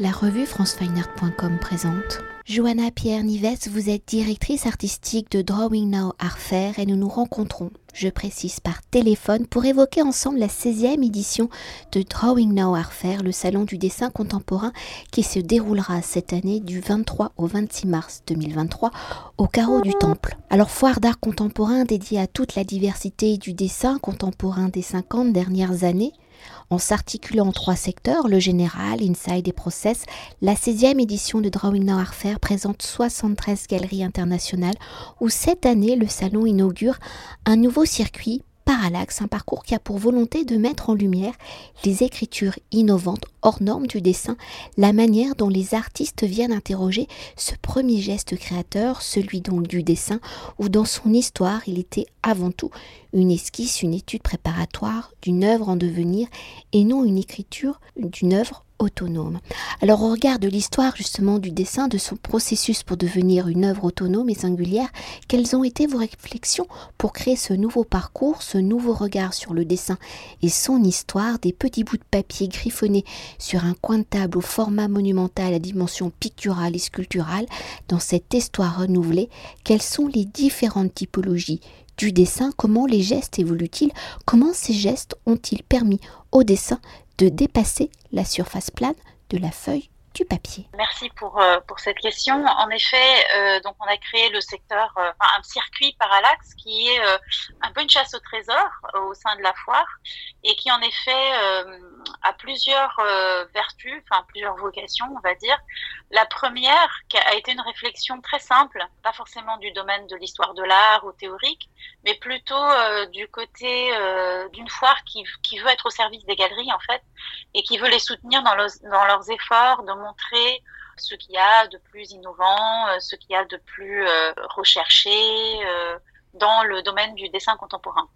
La revue francefineart.com présente. Johanna Pierre Nives, vous êtes directrice artistique de Drawing Now Art Fair et nous nous rencontrons, je précise par téléphone, pour évoquer ensemble la 16e édition de Drawing Now Art Fair, le salon du dessin contemporain qui se déroulera cette année du 23 au 26 mars 2023 au carreau du Temple. Alors foire d'art contemporain dédiée à toute la diversité du dessin contemporain des 50 dernières années, en s'articulant en trois secteurs, le général, inside et process, la 16e édition de Drawing Now Art Fair présente 73 galeries internationales où cette année le salon inaugure un nouveau circuit Parallax, un parcours qui a pour volonté de mettre en lumière les écritures innovantes hors normes du dessin, la manière dont les artistes viennent interroger ce premier geste créateur, celui donc du dessin, où dans son histoire il était avant tout une esquisse, une étude préparatoire d'une œuvre en devenir et non une écriture d'une œuvre autonome. Alors au regard de l'histoire justement du dessin, de son processus pour devenir une œuvre autonome et singulière, quelles ont été vos réflexions pour créer ce nouveau parcours, ce nouveau regard sur le dessin et son histoire, des petits bouts de papier griffonnés sur un coin de table au format monumental à dimension picturale et sculpturale, dans cette histoire renouvelée, quelles sont les différentes typologies du dessin, comment les gestes évoluent-ils, comment ces gestes ont-ils permis au dessin de dépasser la surface plane de la feuille du papier. Merci pour, euh, pour cette question. En effet, euh, donc on a créé le secteur, euh, un circuit parallaxe qui est un peu une chasse au trésor au sein de la foire et qui en effet a plusieurs vertus, enfin plusieurs vocations, on va dire. La première qui a été une réflexion très simple, pas forcément du domaine de l'histoire de l'art ou théorique, mais plutôt du côté d'une foire qui, qui veut être au service des galeries en fait et qui veut les soutenir dans, dans leurs efforts de montrer ce qu'il y a de plus innovant, euh, ce qu'il y a de plus euh, recherché euh, dans le domaine du dessin contemporain.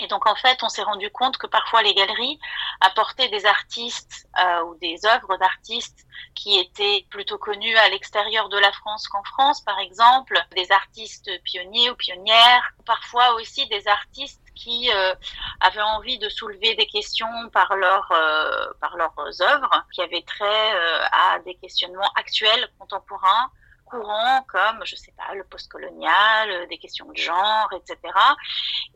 Et donc en fait, on s'est rendu compte que parfois les galeries apportaient des artistes ou des œuvres d'artistes qui étaient plutôt connus à l'extérieur de la France qu'en France, par exemple, des artistes pionniers ou pionnières, parfois aussi des artistes qui euh, avaient envie de soulever des questions par, leur, euh, par leurs œuvres, qui avaient trait euh, à des questionnements actuels, contemporains, comme, je sais pas, le postcolonial, des questions de genre, etc.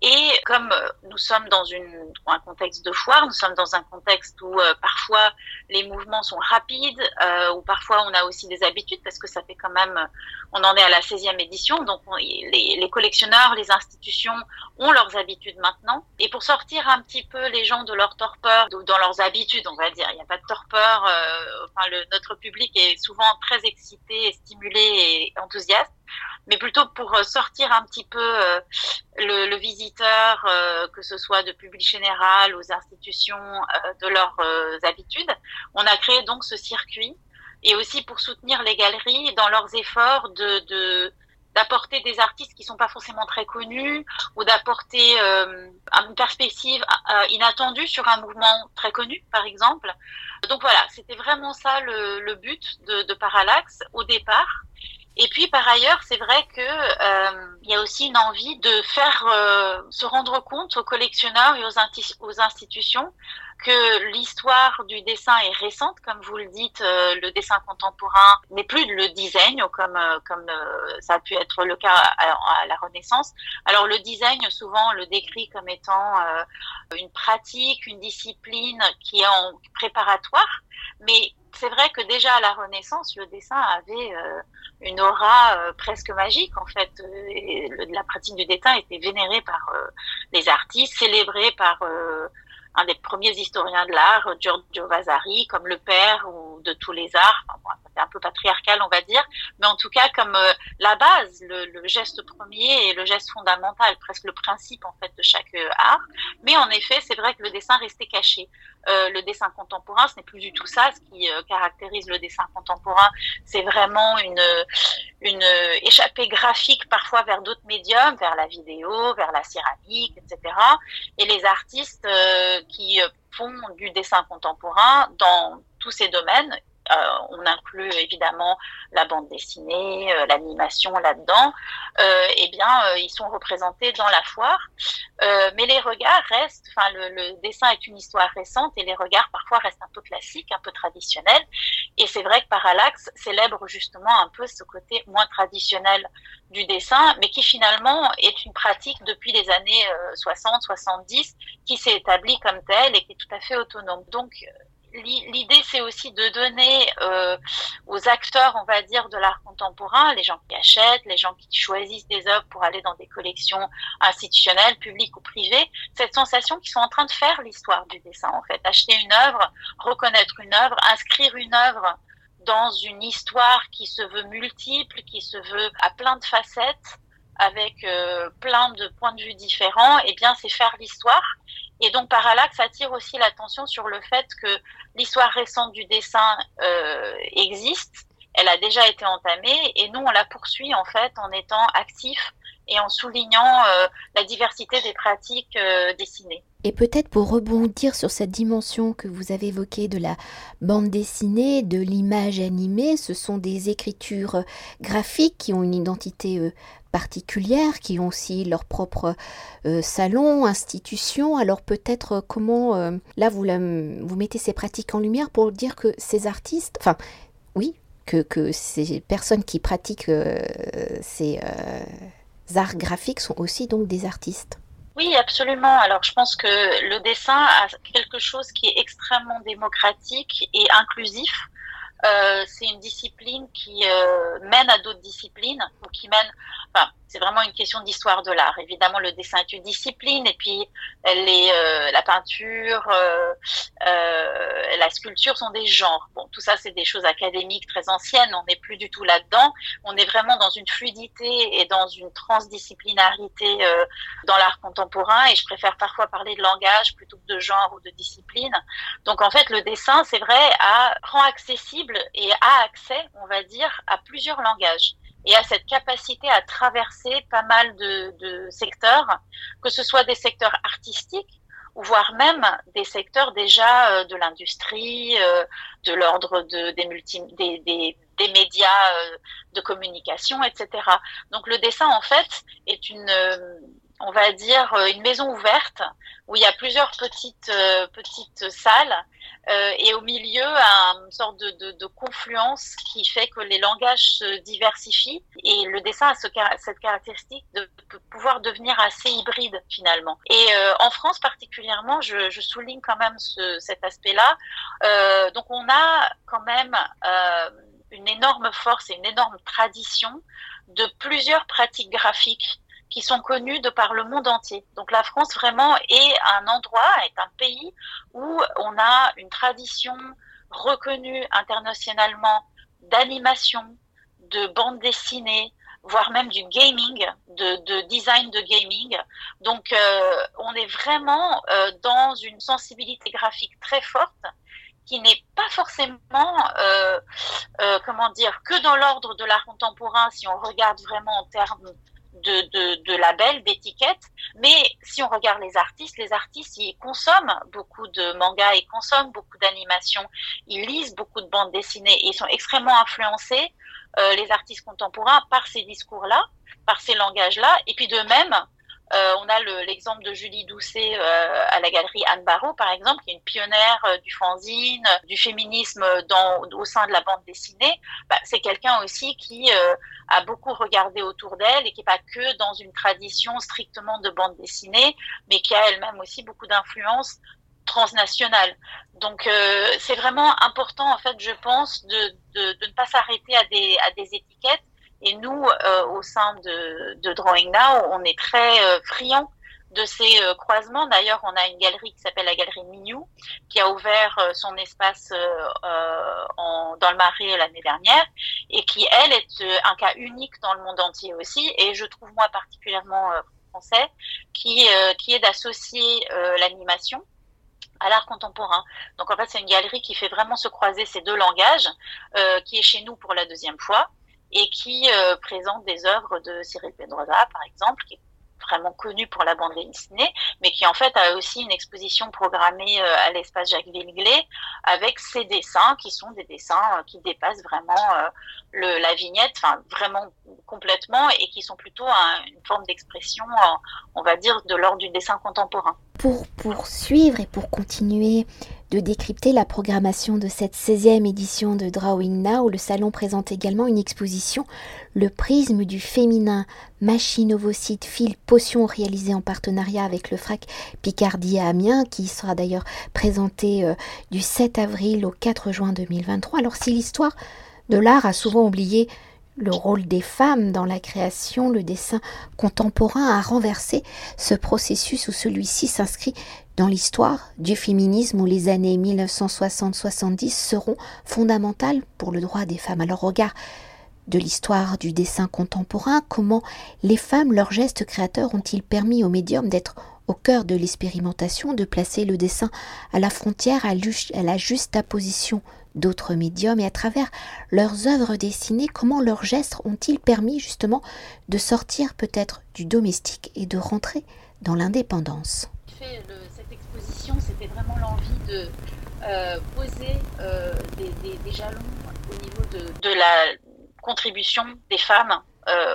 Et comme nous sommes dans une, un contexte de foire, nous sommes dans un contexte où parfois les mouvements sont rapides, euh, où parfois on a aussi des habitudes, parce que ça fait quand même, on en est à la 16e édition, donc les, collectionneurs, les institutions ont leurs habitudes maintenant. Et pour sortir un petit peu les gens de leur torpeur, dans leurs habitudes, on va dire, il n'y a pas de torpeur, euh, enfin notre public est souvent très excité, stimulé et enthousiaste mais plutôt pour euh, sortir un petit peu euh, le, visiteur, euh, que ce soit de public général aux institutions, de leurs habitudes. On a créé donc ce circuit et aussi pour soutenir les galeries dans leurs efforts de d'apporter des artistes qui sont pas forcément très connus ou d'apporter euh, une perspective inattendue sur un mouvement très connu, par exemple. Donc voilà, c'était vraiment ça le, but de, Parallax au départ. Et puis par ailleurs, c'est vrai que euh, il y a aussi une envie de faire euh, se rendre compte aux collectionneurs et aux institutions que l'histoire du dessin est récente, comme vous le dites, euh, le dessin contemporain n'est plus le design comme comme ça a pu être le cas à, la Renaissance. Alors le design, souvent, on le décrit comme étant une pratique, une discipline qui est en préparatoire, mais c'est vrai que déjà à la Renaissance, le dessin avait euh, une aura euh, presque magique en fait. La pratique du dessin était vénérée par euh, les artistes, célébrée par un des premiers historiens de l'art, Giorgio Vasari, comme le père ou de tous les arts. Enfin, c'est un peu patriarcal, on va dire, mais en tout cas comme euh, la base, le, geste premier et le geste fondamental, presque le principe en fait de chaque euh, art. Mais en effet, c'est vrai que le dessin restait caché. Euh, le dessin contemporain, ce n'est plus du tout ça. Ce qui caractérise le dessin contemporain, c'est vraiment une une échappée graphique parfois vers d'autres médiums, vers la vidéo, vers la céramique, etc. Et les artistes qui font du dessin contemporain dans tous ces domaines on inclut évidemment la bande dessinée, l'animation là-dedans, eh bien, ils sont représentés dans la foire. mais les regards restent, enfin, le, le, dessin est une histoire récente et les regards parfois restent un peu classiques, un peu traditionnels. Et c'est vrai que Parallax célèbre justement un peu ce côté moins traditionnel du dessin, mais qui finalement est une pratique depuis les années 60, 70, qui s'est établie comme telle et qui est tout à fait autonome. Donc, l'idée, c'est aussi de donner euh, aux acteurs, on va dire, de l'art contemporain, les gens qui achètent, les gens qui choisissent des œuvres pour aller dans des collections institutionnelles, publiques ou privées, cette sensation qu'ils sont en train de faire l'histoire du dessin, en fait. Acheter une œuvre, reconnaître une œuvre, inscrire une œuvre dans une histoire qui se veut multiple, qui se veut à plein de facettes, avec euh, plein de points de vue différents, eh bien, c'est faire l'histoire. Et donc, Parallax attire aussi l'attention sur le fait que l'histoire récente du dessin euh, existe, elle a déjà été entamée, et nous, on la poursuit en fait en étant actifs et en soulignant euh, la diversité des pratiques euh, dessinées. Et peut-être pour rebondir sur cette dimension que vous avez évoquée de la bande dessinée, de l'image animée, ce sont des écritures graphiques qui ont une identité particulières, qui ont aussi leur propre euh, salon, institution. Alors peut-être euh, comment, euh, là, vous, vous mettez ces pratiques en lumière pour dire que ces artistes, enfin, oui, que, que ces personnes qui pratiquent ces arts graphiques sont aussi donc des artistes. Oui, absolument. Alors, je pense que le dessin a quelque chose qui est extrêmement démocratique et inclusif. Euh, c'est une discipline qui euh, mène à d'autres disciplines ou qui mène. Enfin, c'est vraiment une question d'histoire de l'art. Évidemment, le dessin est une discipline, et puis les, euh, la peinture, la sculpture sont des genres. Bon, tout ça, c'est des choses académiques très anciennes. On n'est plus du tout là-dedans. On est vraiment dans une fluidité et dans une transdisciplinarité dans l'art contemporain. Et je préfère parfois parler de langage plutôt que de genre ou de discipline. Donc, en fait, le dessin, c'est vrai, rend accessible et a accès, on va dire, à plusieurs langages et à cette capacité à traverser pas mal de, secteurs, que ce soit des secteurs artistiques ou voire même des secteurs déjà euh, de l'industrie, euh, de l'ordre des médias euh, de communication, etc. Donc le dessin, en fait, est une, on va dire, une maison ouverte où il y a plusieurs petites, petites salles euh, et au milieu une sorte de, de, de, confluence qui fait que les langages se diversifient et le dessin a ce, cette caractéristique de pouvoir devenir assez hybride finalement. Et euh, en France particulièrement, je, je, souligne quand même ce, cet aspect-là. Euh, donc on a quand même euh, une énorme force et une énorme tradition de plusieurs pratiques graphiques qui sont connus de par le monde entier. Donc la France vraiment est un endroit, est un pays où on a une tradition reconnue internationalement d'animation, de bande dessinée, voire même du gaming, de, de design de gaming. Donc euh, on est vraiment euh, dans une sensibilité graphique très forte qui n'est pas forcément, euh comment dire, que dans l'ordre de l'art contemporain si on regarde vraiment en termes de, labels, d'étiquettes. Mais si on regarde les artistes, les artistes, ils consomment beaucoup de mangas, ils consomment beaucoup d'animations, ils lisent beaucoup de bandes dessinées et ils sont extrêmement influencés, euh, les artistes contemporains, par ces discours-là, par ces langages-là. Et puis de même, euh, on a l'exemple de Julie Doucet euh, à la galerie Anne Barrault, par exemple, qui est une pionnière euh, du fanzine, du féminisme dans, au sein de la bande dessinée. Bah, c'est quelqu'un aussi qui a beaucoup regardé autour d'elle et qui n'est pas que dans une tradition strictement de bande dessinée, mais qui a elle-même aussi beaucoup d'influence transnationale. Donc c'est vraiment important, en fait, je pense, de, de, de ne pas s'arrêter à des, à des étiquettes et nous, euh, au sein de, de, Drawing Now, on est très euh, friands de ces euh, croisements. D'ailleurs, on a une galerie qui s'appelle la galerie Mignou, qui a ouvert euh, son espace euh, en, dans le Marais l'année dernière, et qui, elle, est un cas unique dans le monde entier aussi, et je trouve moi particulièrement français, qui, qui est d'associer l'animation à l'art contemporain. Donc en fait, c'est une galerie qui fait vraiment se croiser ces deux langages, qui est chez nous pour la deuxième fois, et qui euh, présente des œuvres de Cyril Pedrosa, par exemple, qui est vraiment connu pour la bande dessinée, mais qui en fait a aussi une exposition programmée euh, à l'espace Jacques Villeglé avec ses dessins qui sont des dessins euh, qui dépassent vraiment le, la vignette, enfin vraiment complètement et qui sont plutôt une forme d'expression, on va dire, de l'ordre du dessin contemporain. Pour poursuivre et pour continuer de décrypter la programmation de cette 16e édition de Drawing Now, le salon présente également une exposition Le prisme du féminin, machine ovocyte, fil, potion réalisée en partenariat avec le FRAC Picardie à Amiens, qui sera d'ailleurs présenté euh, du 7 avril au 4 juin 2023. Alors si l'histoire de l'art a souvent oublié le rôle des femmes dans la création, le dessin contemporain a renversé ce processus où celui-ci s'inscrit dans l'histoire du féminisme où les années 1960-70 seront fondamentales pour le droit des femmes. Alors regard de l'histoire du dessin contemporain, comment les femmes, leurs gestes créateurs ont-ils permis au médium d'être au cœur de l'expérimentation, de placer le dessin à la frontière, à la juste apposition d'autres médiums et à travers leurs œuvres dessinées, comment leurs gestes ont-ils permis justement de sortir peut-être du domestique et de rentrer dans l'indépendance? Cette exposition, c'était vraiment l'envie de euh, poser euh, des, jalons au niveau de la contribution des femmes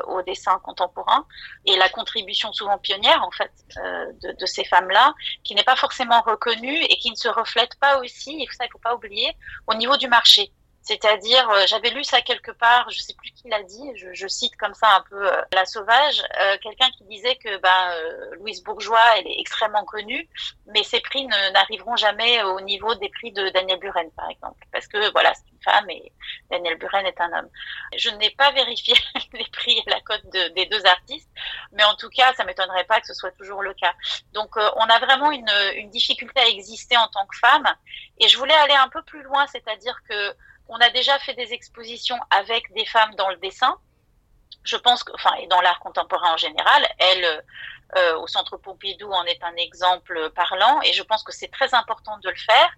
au dessin contemporain et la contribution souvent pionnière en fait euh, de, ces femmes-là, qui n'est pas forcément reconnue et qui ne se reflète pas aussi, et ça il faut pas oublier, au niveau du marché. C'est-à-dire, euh, j'avais lu ça quelque part, je sais plus qui l'a dit, je, cite comme ça un peu la sauvage, quelqu'un qui disait que ben, Louise Bourgeois, elle est extrêmement connue, mais ses prix n'arriveront jamais au niveau des prix de Daniel Buren, par exemple, parce que voilà, femme et Daniel Buren est un homme. Je n'ai pas vérifié les prix et la cote des deux artistes, mais en tout cas, ça m'étonnerait pas que ce soit toujours le cas. Donc, euh, on a vraiment une, difficulté à exister en tant que femme, et je voulais aller un peu plus loin, c'est-à-dire que on a déjà fait des expositions avec des femmes dans le dessin. Je pense enfin, et dans l'art contemporain en général, elles, euh, au Centre Pompidou en est un exemple parlant et je pense que c'est très important de le faire.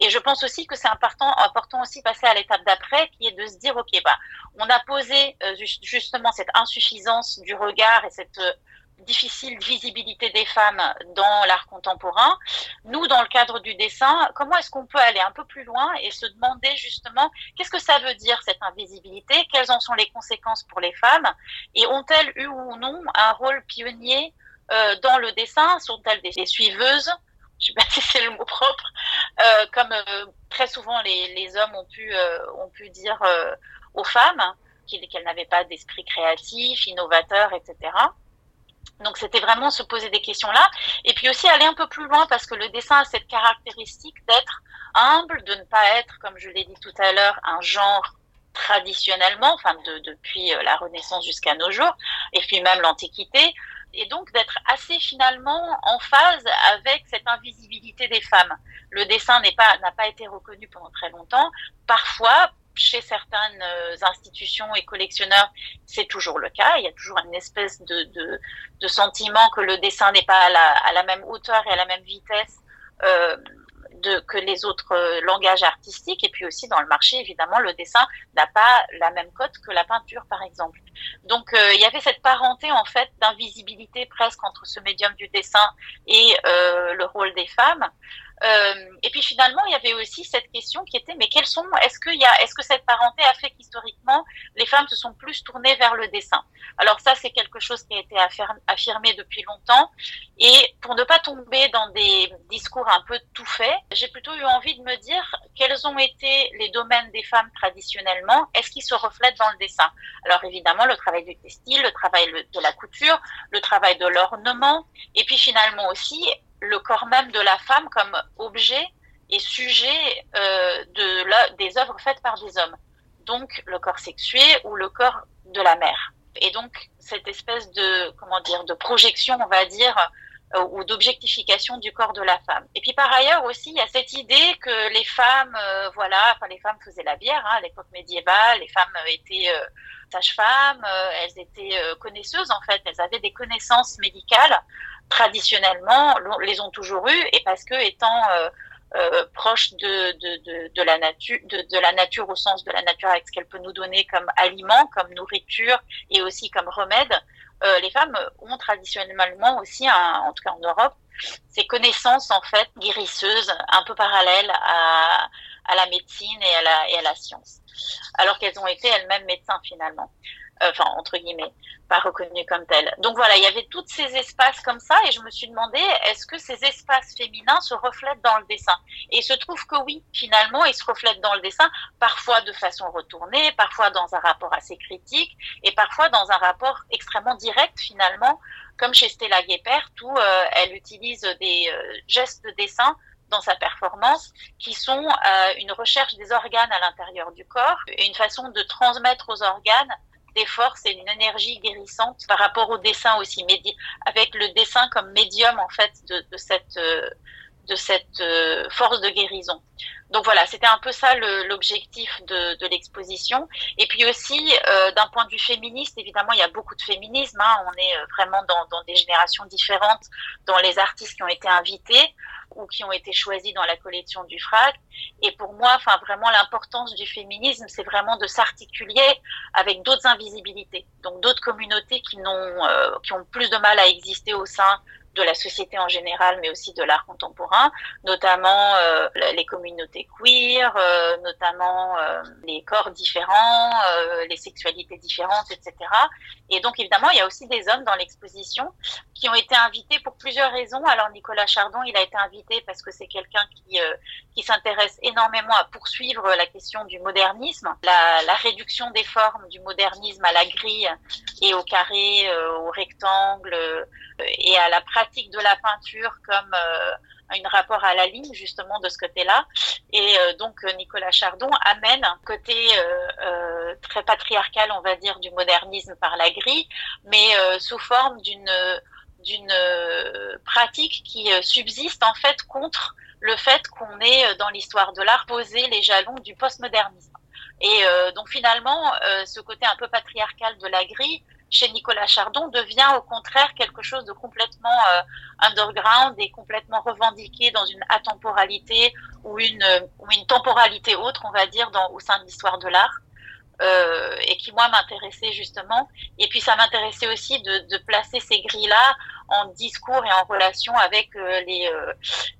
Et je pense aussi que c'est important, important aussi passer à l'étape d'après qui est de se dire, OK, bah, on a posé euh, justement cette insuffisance du regard et cette euh, difficile visibilité des femmes dans l'art contemporain. Nous, dans le cadre du dessin, comment est-ce qu'on peut aller un peu plus loin et se demander justement qu'est-ce que ça veut dire cette invisibilité, quelles en sont les conséquences pour les femmes? Et ont-elles eu ou non un rôle pionnier euh, dans le dessin Sont-elles des, suiveuses? Je sais pas si c'est le mot propre, euh, comme euh, très souvent les, hommes ont pu, dire aux femmes qu'elles n'avaient pas d'esprit créatif, innovateur, etc. Donc c'était vraiment se poser des questions là, et puis aussi aller un peu plus loin parce que le dessin a cette caractéristique d'être humble, de ne pas être, comme je l'ai dit tout à l'heure, un genre traditionnellement, enfin de, depuis la Renaissance jusqu'à nos jours, et puis même l'Antiquité, et donc d'être assez finalement en phase avec cette invisibilité des femmes. Le dessin n'est pas n'a pas été reconnu pendant très longtemps. Parfois, chez certaines euh, institutions et collectionneurs, c'est toujours le cas. Il y a toujours une espèce de, de, de sentiment que le dessin n'est pas à la, à la, même hauteur et à la même vitesse euh, de, que les autres euh, langages artistiques. Et puis aussi dans le marché, évidemment, le dessin n'a pas la même cote que la peinture, par exemple. Donc euh, il y avait cette parenté en fait d'invisibilité presque entre ce médium du dessin et euh, le rôle des femmes. Euh, et puis finalement, il y avait aussi cette question qui était mais quels sont est-ce qu'il y a est-ce que cette parenté a fait qu'historiquement les femmes se sont plus tournées vers le dessin? Alors ça c'est quelque chose qui a été affirmé depuis longtemps. Et pour ne pas tomber dans des discours un peu tout faits, j'ai plutôt eu envie de me dire quels ont été les domaines des femmes traditionnellement, est-ce qu'ils se reflètent dans le dessin? Alors évidemment le travail du textile, le travail de la couture, le travail de l'ornement. Et puis finalement aussi le corps même de la femme comme objet et sujet euh, de des œuvres faites par des hommes. Donc le corps sexué ou le corps de la mère. Et donc cette espèce de comment dire de projection, on va dire, euh, ou d'objectification du corps de la femme. Et puis par ailleurs aussi, il y a cette idée que les femmes, euh, voilà, enfin les femmes faisaient la bière hein, à l'époque médiévale, les femmes étaient euh, sages-femmes, elles étaient connaisseuses en fait, elles avaient des connaissances médicales traditionnellement, les ont toujours eues et parce que étant euh, proches de, de, de, de, la nature, de, la nature au sens de la nature avec ce qu'elle peut nous donner comme aliment, comme nourriture et aussi comme remède, les femmes ont traditionnellement aussi, en tout cas en Europe, ces connaissances en fait guérisseuses, un peu parallèles à, à la médecine et à la, et à la science, alors qu'elles ont été elles-mêmes médecins finalement enfin entre guillemets, pas reconnues comme telles. Donc voilà, il y avait tous ces espaces comme ça et je me suis demandé est-ce que ces espaces féminins se reflètent dans le dessin? Et il se trouve que oui, finalement, ils se reflètent dans le dessin, parfois de façon retournée, parfois dans un rapport assez critique et parfois dans un rapport extrêmement direct finalement, comme chez Stella Guépert où euh, elle utilise des euh, gestes de dessin dans sa performance, qui sont euh, une recherche des organes à l'intérieur du corps et une façon de transmettre aux organes des forces et une énergie guérissante par rapport au dessin aussi, avec le dessin comme médium en fait de, de cette euh, euh, force de guérison. Donc voilà, c'était un peu ça l'objectif de, l'exposition. Et puis aussi, euh, d'un point de vue féministe, évidemment, il y a beaucoup de féminisme. Hein. On est vraiment dans, des générations différentes, dans les artistes qui ont été invités ou qui ont été choisis dans la collection du FRAC. Et pour moi, enfin vraiment l'importance du féminisme, c'est vraiment de s'articuler avec d'autres invisibilités, donc d'autres communautés qui euh, qui ont plus de mal à exister au sein de la société en général, mais aussi de l'art contemporain, notamment euh, les communautés queer, euh, notamment euh, les corps différents, euh, les sexualités différentes, etc. Et donc évidemment, il y a aussi des hommes dans l'exposition qui ont été invités pour plusieurs raisons. Alors Nicolas Chardon, il a été invité parce que c'est quelqu'un qui qui s'intéresse énormément à poursuivre la question du modernisme, la, la, réduction des formes du modernisme à la grille et au carré, au rectangle et à la pratique de la peinture comme euh, un rapport à la ligne justement de ce côté-là. Et euh, donc Nicolas Chardon amène un côté euh, très patriarcal, on va dire, du modernisme par la grille, mais sous forme d'une d'une pratique qui subsiste en fait contre le fait qu'on ait dans l'histoire de l'art posé les jalons du postmodernisme. Et donc finalement, ce côté un peu patriarcal de la grille chez Nicolas Chardon devient au contraire quelque chose de complètement euh, underground et complètement revendiqué dans une atemporalité ou une, ou une temporalité autre, on va dire, au sein de l'histoire de l'art. Euh, et qui moi m'intéressait justement. Et puis ça m'intéressait aussi de, de, placer ces grilles-là en discours et en relation avec euh, les, euh,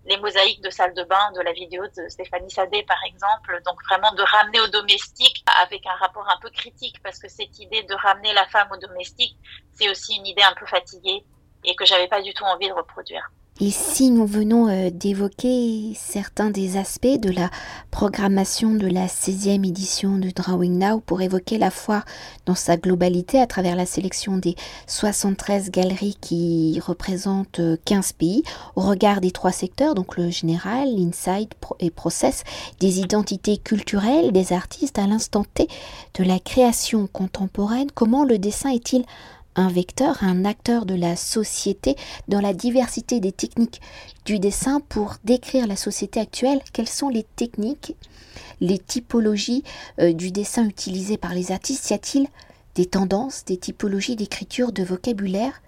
les mosaïques de salle de bain de la vidéo de Stéphanie Sadé par exemple. Donc vraiment de ramener au domestique avec un rapport un peu critique parce que cette idée de ramener la femme au domestique, c'est aussi une idée un peu fatiguée et que j'avais pas du tout envie de reproduire. Et si nous venons euh, d'évoquer certains des aspects de la programmation de la 16e édition de Drawing Now pour évoquer la foire dans sa globalité à travers la sélection des 73 galeries qui représentent 15 euh, pays au regard des trois secteurs, donc le général, l'inside et process, des identités culturelles des artistes à l'instant T de la création contemporaine, comment le dessin est-il un vecteur, un acteur de la société dans la diversité des techniques du dessin pour décrire la société actuelle. Quelles sont les techniques, les typologies euh, du dessin utilisées par les artistes? Y a-t-il des tendances, des typologies d'écriture, de vocabulaire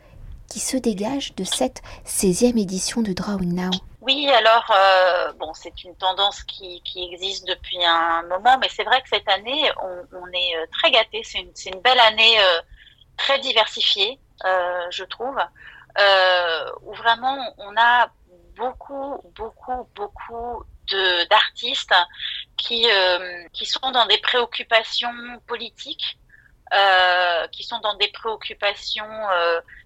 qui se dégagent de cette 16e édition de Drawing Now? Oui, alors euh, bon, c'est une tendance qui, existe depuis un moment, mais c'est vrai que cette année, on, est euh, très gâté. C'est une, belle année très diversifié, euh, je trouve, euh, où vraiment on a beaucoup, beaucoup, beaucoup d'artistes qui, euh, qui sont dans des préoccupations politiques, qui sont dans des préoccupations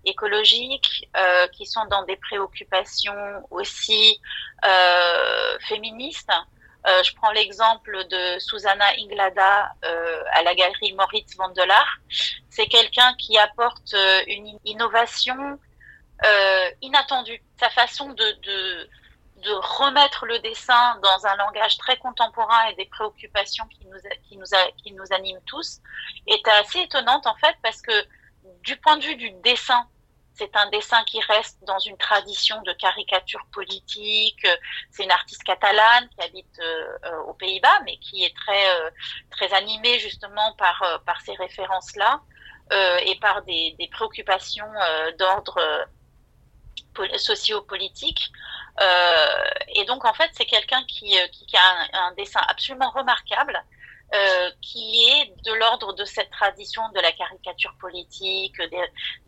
écologiques, qui sont dans des préoccupations aussi féministes. Euh, je prends l'exemple de Susanna Inglada euh, à la galerie Moritz Vandelard. C'est quelqu'un qui apporte euh, une innovation inattendue. Sa façon de, de, de, remettre le dessin dans un langage très contemporain et des préoccupations qui nous, qui nous, qui nous animent tous est assez étonnante en fait parce que du point de vue du dessin c'est un dessin qui reste dans une tradition de caricature politique. C'est une artiste catalane qui habite euh, euh, aux Pays-Bas, mais qui est très euh, très animée justement par par ces références-là et par des, préoccupations d'ordre socio-politique. et donc en fait, c'est quelqu'un qui, qui, a un, dessin absolument remarquable, qui est de l'ordre de cette tradition de la caricature politique,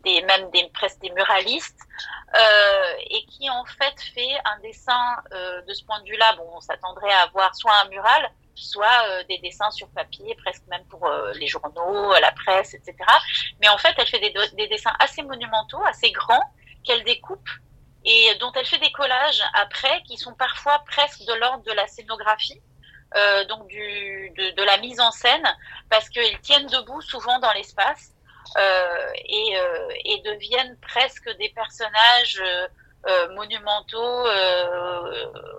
des, même des, presque des muralistes, euh, et qui en fait fait un dessin euh, de ce point de vue-là. Bon, on s'attendrait à avoir soit un mural, soit euh, des dessins sur papier, presque même pour euh, les journaux, la presse, etc. Mais en fait, elle fait des, des dessins assez monumentaux, assez grands, qu'elle découpe et dont elle fait des collages après qui sont parfois presque de l'ordre de la scénographie. Euh, donc de, de, la mise en scène parce qu'ils tiennent debout souvent dans l'espace euh, et, euh, et, deviennent presque des personnages monumentaux,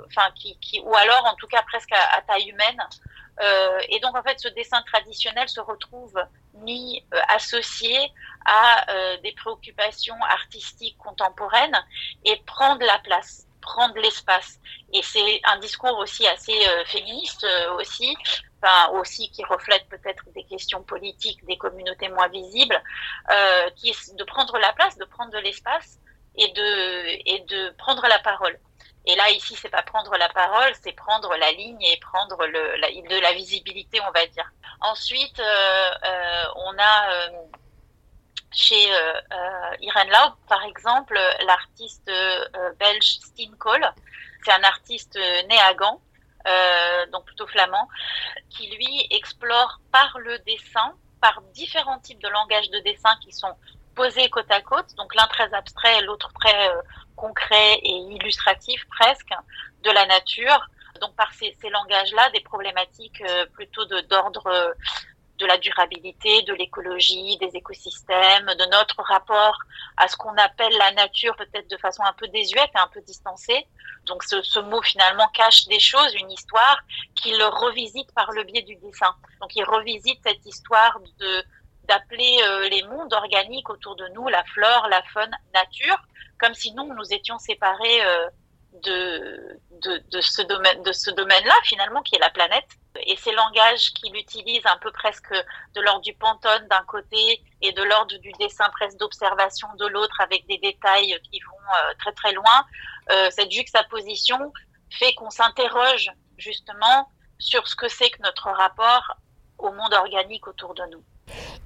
enfin qui, qui, ou alors en tout cas presque à, à taille humaine. et donc en fait ce dessin traditionnel se retrouve mis associé à des préoccupations artistiques contemporaines et prend de la place prendre l'espace. Et c'est un discours aussi assez euh, féministe euh, aussi, aussi qui reflète peut-être des questions politiques des communautés moins visibles, euh, qui est de prendre la place, de prendre de l'espace et de et de prendre la parole. Et là ici c'est pas prendre la parole, c'est prendre la ligne et prendre le, de la visibilité on va dire. Ensuite on a chez euh, euh, Irene Laub, par exemple, l'artiste euh, belge Steen Cole, c'est un artiste né à Gand, donc plutôt flamand, qui lui explore par le dessin, par différents types de langages de dessin qui sont posés côte à côte, donc l'un très abstrait, l'autre très concret et illustratif presque, de la nature. Donc par ces, ces langages-là, des problématiques plutôt d'ordre de la durabilité, de l'écologie, des écosystèmes, de notre rapport à ce qu'on appelle la nature, peut-être de façon un peu désuète un peu distancée. Donc ce, ce, mot finalement cache des choses, une histoire qu'il revisite par le biais du dessin. Donc il revisite cette histoire de d'appeler euh, les mondes organiques autour de nous, la flore, la faune, nature, comme si nous nous étions séparés euh, de, de, de, ce domaine de ce domaine-là finalement qui est la planète et ces langages qu'il utilise un peu presque de l'ordre du pantone d'un côté et de l'ordre du dessin presque d'observation de l'autre avec des détails qui vont euh, très très loin euh, cette juxtaposition fait qu'on s'interroge justement sur ce que c'est que notre rapport au monde organique autour de nous.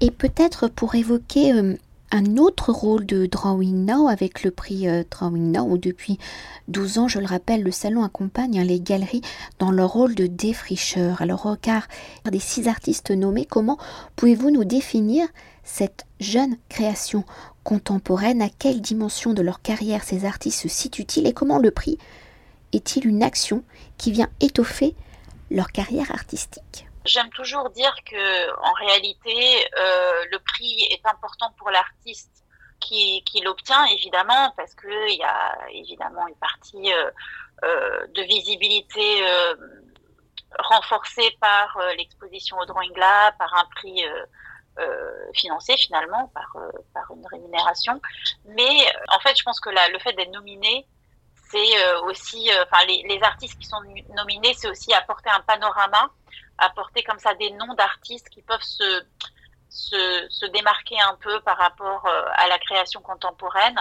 Et peut-être pour évoquer euh, un autre rôle de Drawing Now avec le prix euh, Drawing Now où depuis 12 ans, je le rappelle, le salon accompagne hein, les galeries dans leur rôle de défricheur. Alors regard des six artistes nommés, comment pouvez-vous nous définir cette jeune création contemporaine? À quelle dimension de leur carrière ces artistes se situent-ils? Et comment le prix est-il une action qui vient étoffer leur carrière artistique? J'aime toujours dire que, en réalité, euh, le prix est important pour l'artiste qui, qui l'obtient, évidemment, parce qu'il y a évidemment une partie euh, euh, de visibilité renforcée par l'exposition au Drawing Lab, par un prix financé finalement, par, par une rémunération. Mais en fait, je pense que le fait d'être nominé, c'est aussi, enfin, les, les artistes qui sont nominés, c'est aussi apporter un panorama apporter comme ça des noms d'artistes qui peuvent se, se, se, démarquer un peu par rapport euh, à la création contemporaine.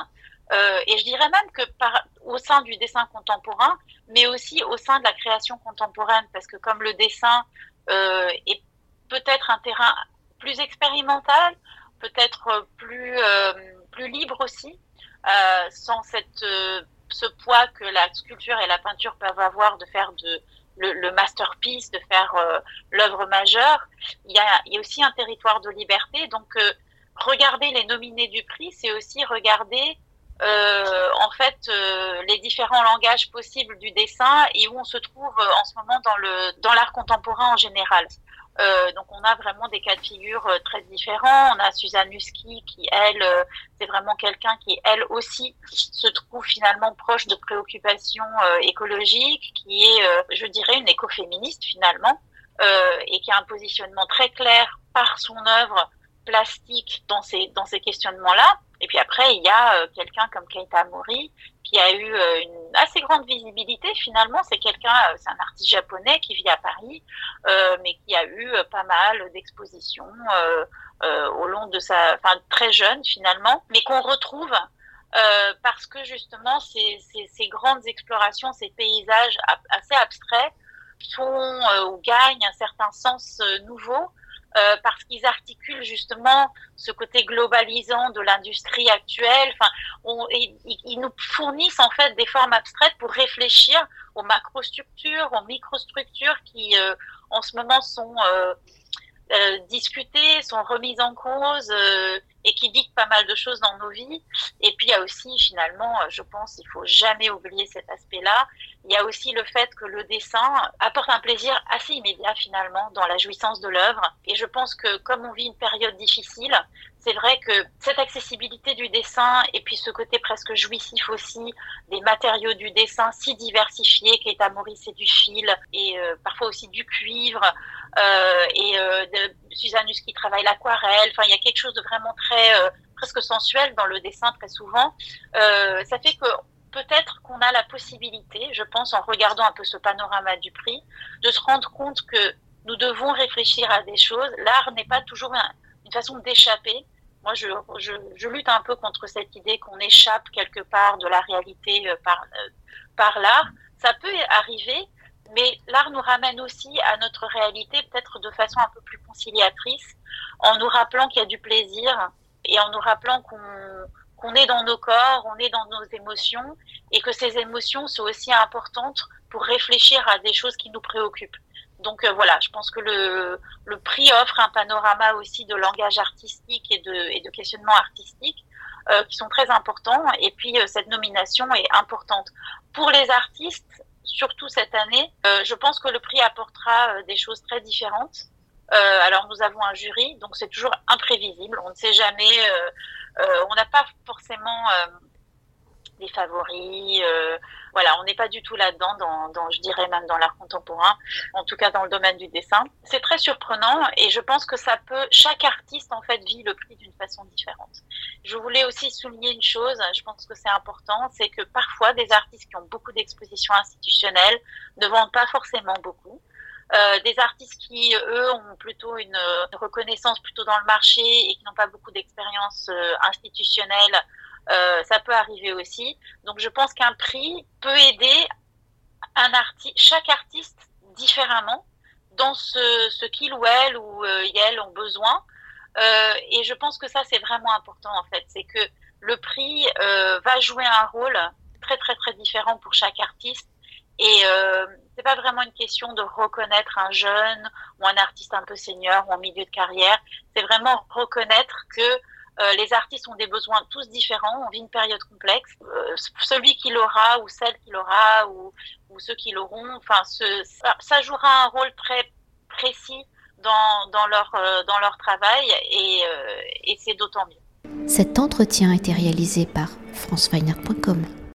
Euh, et je dirais même que par, au sein du dessin contemporain, mais aussi au sein de la création contemporaine, parce que comme le dessin euh, est peut-être un terrain plus expérimental, peut-être plus plus libre aussi, sans cette ce poids que la sculpture et la peinture peuvent avoir de faire de le, le, masterpiece, de faire euh, l'œuvre majeure. Il y, a, il y a aussi un territoire de liberté. Donc, euh, regarder les nominés du prix, c'est aussi regarder euh, en fait euh, les différents langages possibles du dessin et où on se trouve en ce moment dans le dans l'art contemporain en général. Euh, donc on a vraiment des cas de figure euh, très différents. On a Suzanne Husky qui, elle, euh, c'est vraiment quelqu'un qui, elle aussi, se trouve finalement proche de préoccupations écologiques, qui est, je dirais, une écoféministe finalement, et qui a un positionnement très clair par son œuvre plastique dans ces, dans ces questionnements-là. Et puis après, il y a euh, quelqu'un comme Keita Mori qui a eu euh, une assez grande visibilité finalement. C'est quelqu'un, euh, c'est un artiste japonais qui vit à Paris, mais qui a eu pas mal d'expositions au long de sa, enfin très jeune finalement, mais qu'on retrouve parce que justement ces, ces, ces, grandes explorations, ces paysages assez abstraits font ou gagnent un certain sens nouveau euh, parce qu'ils articulent justement ce côté globalisant de l'industrie actuelle. Enfin, ils, nous fournissent en fait des formes abstraites pour réfléchir aux macrostructures, aux microstructures qui, euh, en ce moment, sont euh, discutées, sont remises en cause et qui dictent pas mal de choses dans nos vies. Et puis il y a aussi finalement, euh, je pense, il faut jamais oublier cet aspect-là. Il y a aussi le fait que le dessin apporte un plaisir assez immédiat finalement dans la jouissance de l'œuvre. Et je pense que comme on vit une période difficile, c'est vrai que cette accessibilité du dessin et puis ce côté presque jouissif aussi des matériaux du dessin si diversifiés qu'est à Maurice et du fil et parfois aussi du cuivre euh, et euh, de Suzanus qui travaille l'aquarelle. Enfin, il y a quelque chose de vraiment très euh, presque sensuel dans le dessin très souvent. ça fait que peut-être qu'on a la possibilité, je pense, en regardant un peu ce panorama du prix, de se rendre compte que nous devons réfléchir à des choses. L'art n'est pas toujours une façon d'échapper. Moi, je, je, je, lutte un peu contre cette idée qu'on échappe quelque part de la réalité par, par l'art. Ça peut arriver, mais l'art nous ramène aussi à notre réalité, peut-être de façon un peu plus conciliatrice, en nous rappelant qu'il y a du plaisir et en nous rappelant qu'on est dans nos corps, on est dans nos émotions, et que ces émotions sont aussi importantes pour réfléchir à des choses qui nous préoccupent. Donc euh, voilà, je pense que le, prix offre un panorama aussi de langage artistique et de, et de questionnement artistique euh, qui sont très importants. Et puis euh, cette nomination est importante. Pour les artistes, surtout cette année, euh, je pense que le prix apportera euh, des choses très différentes. Euh, alors nous avons un jury, donc c'est toujours imprévisible. On ne sait jamais. on n'a pas forcément des favoris. Euh, voilà, on n'est pas du tout là-dedans, dans, je dirais même dans l'art contemporain, en tout cas dans le domaine du dessin. C'est très surprenant et je pense que ça peut, chaque artiste en fait vit le prix d'une façon différente. Je voulais aussi souligner une chose, je pense que c'est important, c'est que parfois des artistes qui ont beaucoup d'expositions institutionnelles ne vendent pas forcément beaucoup. Euh, des artistes qui, eux, ont plutôt une, reconnaissance plutôt dans le marché et qui n'ont pas beaucoup d'expérience euh, institutionnelle euh, ça peut arriver aussi. Donc je pense qu'un prix peut aider un artiste, chaque artiste différemment dans ce, ce qu'il ou elle ou euh, elles ont besoin. Euh, et je pense que ça c'est vraiment important en fait, c'est que le prix euh, va jouer un rôle très très très différent pour chaque artiste. Et euh, c'est pas vraiment une question de reconnaître un jeune ou un artiste un peu senior ou en milieu de carrière. C'est vraiment reconnaître que euh, les artistes ont des besoins tous différents, on vit une période complexe. Euh, celui qui l'aura ou celle qui l'aura ou, ceux qui l'auront, enfin, ça, jouera un rôle très précis dans, euh, leur travail et, et c'est d'autant mieux. Cet entretien a été réalisé par franceweiner.com.